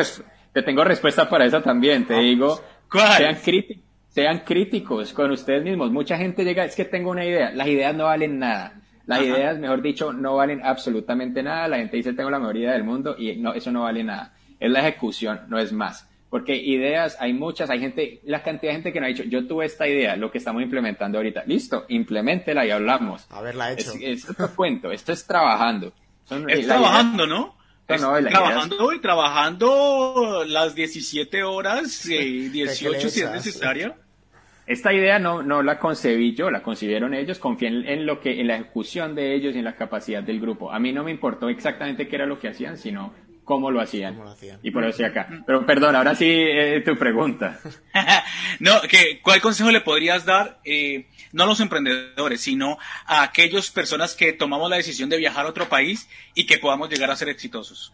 te tengo respuesta para esa también. Te digo, ¿cuál? sean críticos sean críticos con ustedes mismos. Mucha gente llega, es que tengo una idea. Las ideas no valen nada. Las ideas, mejor dicho, no valen absolutamente nada. La gente dice, tengo la mejor idea del mundo y no, eso no vale nada. Es la ejecución, no es más. Porque ideas hay muchas, hay gente, la cantidad de gente que no ha dicho, yo tuve esta idea, lo que estamos implementando ahorita. Listo, implementela y hablamos. Haberla hecho. Es, otro [LAUGHS] cuento, esto es trabajando. es trabajando, ¿no? trabajando y trabajando las 17 horas, [LAUGHS] 18 si es necesario. Esta idea no, no la concebí yo, la concibieron ellos, confié en, lo que, en la ejecución de ellos y en la capacidad del grupo. A mí no me importó exactamente qué era lo que hacían, sino cómo lo hacían. Y por eso estoy acá. Pero perdón, ahora sí eh, tu pregunta. [LAUGHS] no, que, ¿cuál consejo le podrías dar, eh, no a los emprendedores, sino a aquellas personas que tomamos la decisión de viajar a otro país y que podamos llegar a ser exitosos?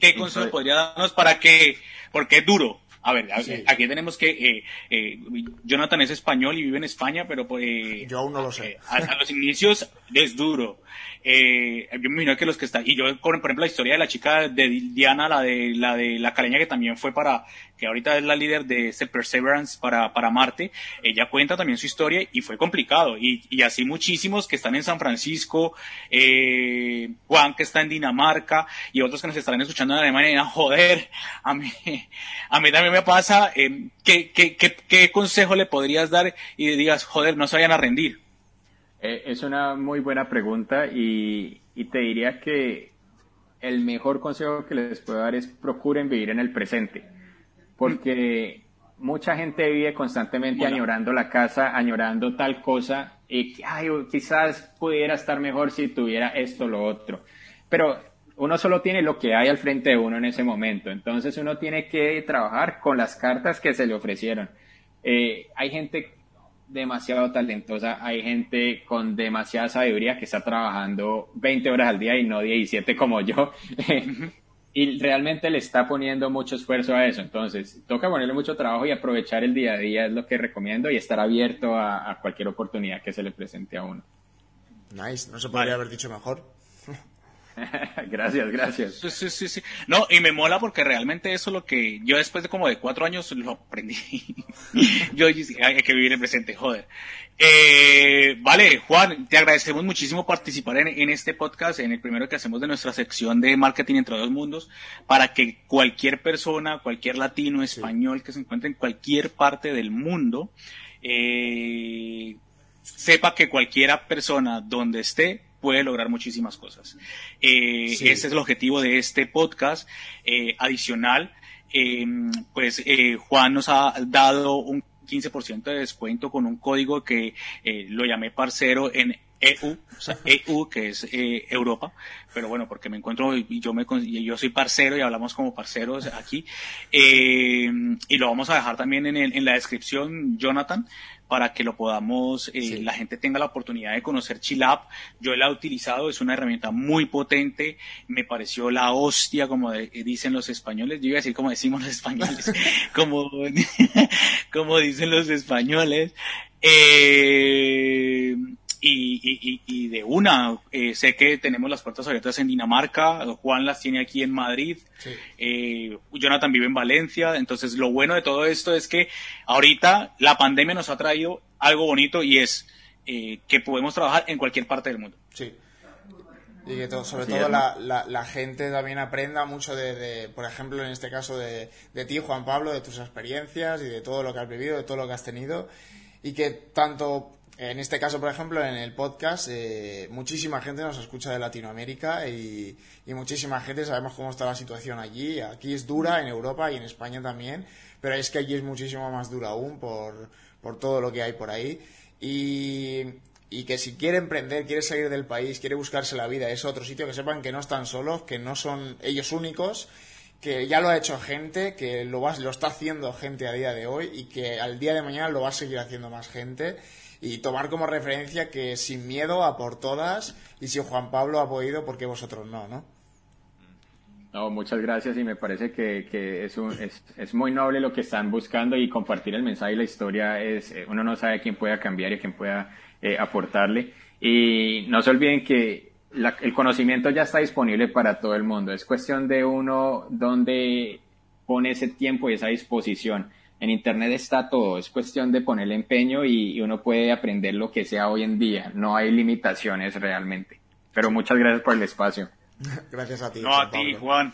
¿Qué consejo podría darnos para que, porque es duro, a ver, aquí tenemos que. Eh, eh, Jonathan es español y vive en España, pero. Pues, yo aún no lo sé. a, los inicios es duro. Eh, yo me imagino que los que están, y yo, por ejemplo, la historia de la chica de Diana, la de la de la caleña que también fue para, que ahorita es la líder de ese Perseverance para, para Marte, ella cuenta también su historia y fue complicado. Y, y así muchísimos que están en San Francisco, eh, Juan que está en Dinamarca y otros que nos estarán escuchando en Alemania, joder, a mí, a mí también me pasa, eh, ¿qué, qué, qué, ¿qué consejo le podrías dar y digas, joder, no se vayan a rendir? Eh, es una muy buena pregunta y, te diría que el mejor consejo que les puedo dar es procuren vivir en el presente, porque mucha gente vive constantemente añorando la casa, añorando tal cosa y ay, quizás pudiera estar mejor si tuviera esto o lo otro. Pero uno solo tiene lo que hay al frente de uno en ese momento, entonces uno tiene que trabajar con las cartas que se le ofrecieron. Eh, hay gente demasiado talentosa, hay gente con demasiada sabiduría que está trabajando 20 horas al día y no 17 como yo. [LAUGHS] y realmente le está poniendo mucho esfuerzo a eso. Entonces, toca ponerle mucho trabajo y aprovechar el día a día es lo que recomiendo y estar abierto a, cualquier oportunidad que se le presente a uno. Nice, no se podría haber dicho mejor. [LAUGHS] gracias, gracias. Sí, sí, sí, No, y me mola porque realmente eso es lo que yo después de como de cuatro años lo aprendí. [LAUGHS] yo dije, hay que vivir el presente, joder. Eh, vale, Juan, te agradecemos muchísimo participar en, este podcast, en el primero que hacemos de nuestra sección de marketing entre dos mundos, para que cualquier persona, cualquier latino, español que se encuentre en cualquier parte del mundo, eh, sepa que cualquiera persona donde esté puede lograr muchísimas cosas. Eh, Ese es el objetivo de este podcast. Eh, adicional, em, pues eh, Juan nos ha dado un 15% de descuento con un código que eh, lo llamé parcero en EU, o sea, [LAUGHS] EU, que es eh, Europa, pero bueno, porque me encuentro y yo me yo soy parcero y hablamos como parceros aquí, eh, y lo vamos a dejar también en, en la descripción, Jonathan, para que lo podamos, eh, la gente tenga la oportunidad de conocer Chilap. Yo la he utilizado, es una herramienta muy potente, me pareció la hostia, como dicen los españoles, yo iba a decir como decimos los españoles, [LAUGHS] como, [LAUGHS] como dicen los españoles. Eh, y, de una, eh, sé que tenemos las puertas abiertas en Dinamarca, Juan las tiene aquí en Madrid, eh, Jonathan vive en Valencia, entonces lo bueno de todo esto es que ahorita la pandemia nos ha traído algo bonito y es eh, que podemos trabajar en cualquier parte del mundo. Sí. Y que sobre todo la, la, gente también aprenda mucho de, por ejemplo, en este caso de, de ti, Juan Pablo, de tus experiencias y de todo lo que has vivido, de todo lo que has tenido. Y que tanto en este caso, por ejemplo, en el podcast, eh, muchísima gente nos escucha de Latinoamérica y, muchísima gente sabemos cómo está la situación allí. Aquí es dura, en Europa y en España también, pero es que allí es muchísimo más dura aún por, todo lo que hay por ahí. Y, y que si quiere emprender, quiere salir del país, quiere buscarse la vida, es otro sitio, que sepan que no están solos, que no son ellos únicos, que ya lo ha hecho gente, que lo, va, lo está haciendo gente a día de hoy y que al día de mañana lo va a seguir haciendo más gente y tomar como referencia que sin miedo a por todas y si Juan Pablo ha podido, ¿por qué vosotros no? ¿no? Muchas gracias y me parece que, que es, es, es, muy noble lo que están buscando y compartir el mensaje y la historia es, eh, uno no sabe quién pueda cambiar y quién pueda eh, aportarle. Y no se olviden que el conocimiento ya está disponible para todo el mundo, es cuestión de uno donde pone ese tiempo y esa disposición en Internet está todo, es cuestión de ponerle empeño y, uno puede aprender lo que sea hoy en día, no hay limitaciones realmente. Pero muchas gracias por el espacio. [LAUGHS] gracias a ti. No, a ti, Juan.